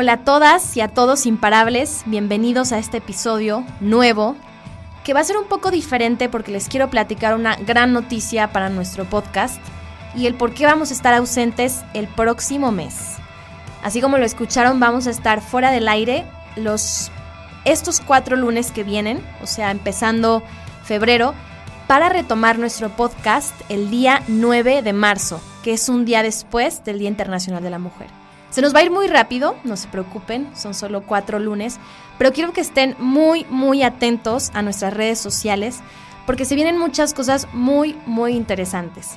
Hola a todas y a todos imparables, bienvenidos a este episodio nuevo que va a ser un poco diferente porque les quiero platicar una gran noticia para nuestro podcast y el por qué vamos a estar ausentes el próximo mes. Así como lo escucharon, vamos a estar fuera del aire los estos cuatro lunes que vienen, o sea, empezando febrero, para retomar nuestro podcast el día 9 de marzo, que es un día después del Día Internacional de la Mujer. Se nos va a ir muy rápido, no se preocupen, son solo cuatro lunes, pero quiero que estén muy, muy atentos a nuestras redes sociales porque se vienen muchas cosas muy, muy interesantes.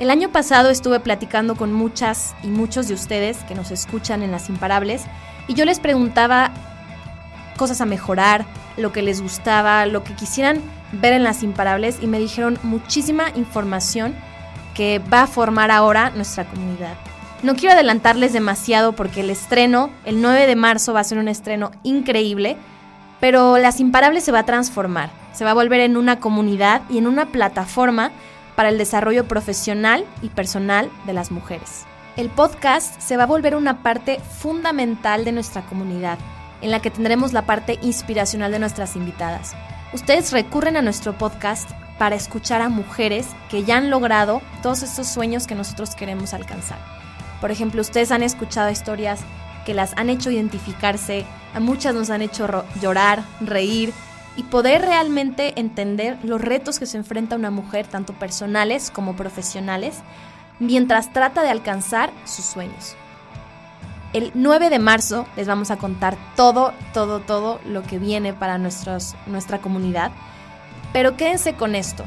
El año pasado estuve platicando con muchas y muchos de ustedes que nos escuchan en Las Imparables y yo les preguntaba cosas a mejorar, lo que les gustaba, lo que quisieran ver en Las Imparables y me dijeron muchísima información que va a formar ahora nuestra comunidad. No quiero adelantarles demasiado porque el estreno, el 9 de marzo, va a ser un estreno increíble, pero Las Imparables se va a transformar, se va a volver en una comunidad y en una plataforma para el desarrollo profesional y personal de las mujeres. El podcast se va a volver una parte fundamental de nuestra comunidad, en la que tendremos la parte inspiracional de nuestras invitadas. Ustedes recurren a nuestro podcast para escuchar a mujeres que ya han logrado todos estos sueños que nosotros queremos alcanzar. Por ejemplo, ustedes han escuchado historias que las han hecho identificarse, a muchas nos han hecho llorar, reír y poder realmente entender los retos que se enfrenta una mujer, tanto personales como profesionales, mientras trata de alcanzar sus sueños. El 9 de marzo les vamos a contar todo, todo, todo lo que viene para nuestros, nuestra comunidad. Pero quédense con esto.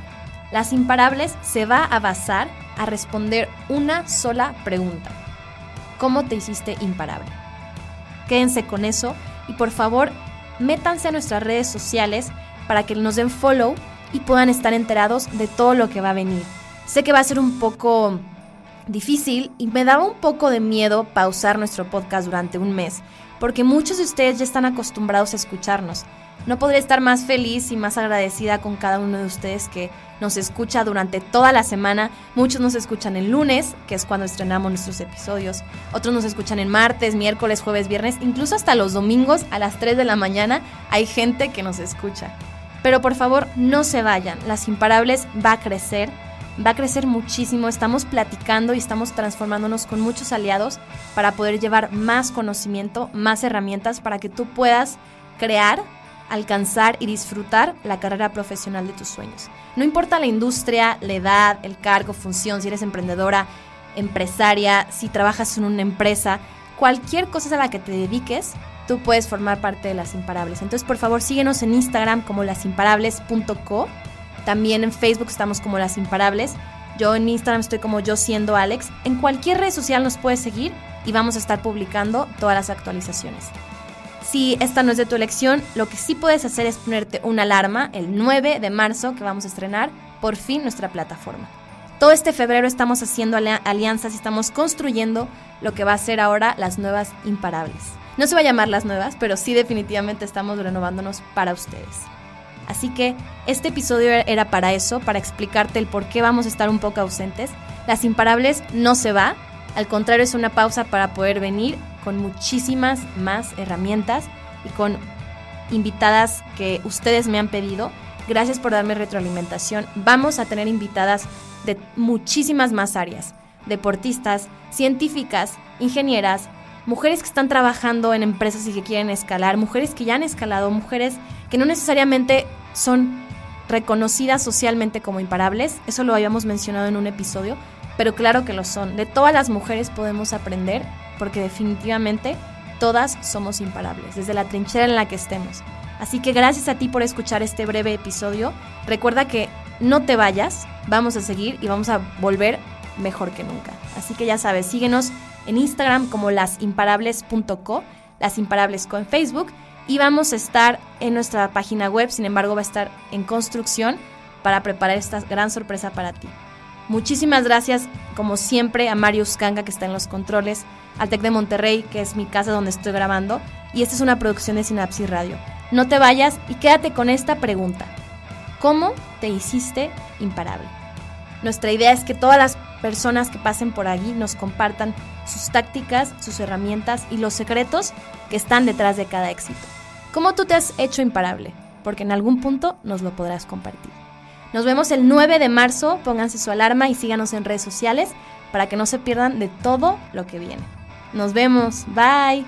Las imparables se va a basar a responder una sola pregunta. ¿Cómo te hiciste imparable? Quédense con eso y por favor métanse a nuestras redes sociales para que nos den follow y puedan estar enterados de todo lo que va a venir. Sé que va a ser un poco difícil y me daba un poco de miedo pausar nuestro podcast durante un mes, porque muchos de ustedes ya están acostumbrados a escucharnos. No podría estar más feliz y más agradecida con cada uno de ustedes que nos escucha durante toda la semana. Muchos nos escuchan el lunes, que es cuando estrenamos nuestros episodios. Otros nos escuchan en martes, miércoles, jueves, viernes, incluso hasta los domingos a las 3 de la mañana hay gente que nos escucha. Pero por favor, no se vayan. Las Imparables va a crecer, va a crecer muchísimo. Estamos platicando y estamos transformándonos con muchos aliados para poder llevar más conocimiento, más herramientas para que tú puedas crear alcanzar y disfrutar la carrera profesional de tus sueños. No importa la industria, la edad, el cargo, función, si eres emprendedora, empresaria, si trabajas en una empresa, cualquier cosa a la que te dediques, tú puedes formar parte de Las Imparables. Entonces, por favor, síguenos en Instagram como lasimparables.co. También en Facebook estamos como Las Imparables. Yo en Instagram estoy como yo siendo Alex. En cualquier red social nos puedes seguir y vamos a estar publicando todas las actualizaciones. Si esta no es de tu elección, lo que sí puedes hacer es ponerte una alarma el 9 de marzo que vamos a estrenar por fin nuestra plataforma. Todo este febrero estamos haciendo alianzas y estamos construyendo lo que va a ser ahora las nuevas imparables. No se va a llamar las nuevas, pero sí definitivamente estamos renovándonos para ustedes. Así que este episodio era para eso, para explicarte el por qué vamos a estar un poco ausentes. Las imparables no se va, al contrario es una pausa para poder venir con muchísimas más herramientas y con invitadas que ustedes me han pedido. Gracias por darme retroalimentación. Vamos a tener invitadas de muchísimas más áreas. Deportistas, científicas, ingenieras, mujeres que están trabajando en empresas y que quieren escalar, mujeres que ya han escalado, mujeres que no necesariamente son reconocidas socialmente como imparables. Eso lo habíamos mencionado en un episodio, pero claro que lo son. De todas las mujeres podemos aprender porque definitivamente todas somos imparables, desde la trinchera en la que estemos. Así que gracias a ti por escuchar este breve episodio. Recuerda que no te vayas, vamos a seguir y vamos a volver mejor que nunca. Así que ya sabes, síguenos en Instagram como lasimparables.co, las imparables en Facebook y vamos a estar en nuestra página web, sin embargo va a estar en construcción para preparar esta gran sorpresa para ti. Muchísimas gracias, como siempre, a Marius Kanga, que está en los controles, al TEC de Monterrey, que es mi casa donde estoy grabando, y esta es una producción de Sinapsis Radio. No te vayas y quédate con esta pregunta. ¿Cómo te hiciste imparable? Nuestra idea es que todas las personas que pasen por allí nos compartan sus tácticas, sus herramientas y los secretos que están detrás de cada éxito. ¿Cómo tú te has hecho imparable? Porque en algún punto nos lo podrás compartir. Nos vemos el 9 de marzo, pónganse su alarma y síganos en redes sociales para que no se pierdan de todo lo que viene. Nos vemos, bye.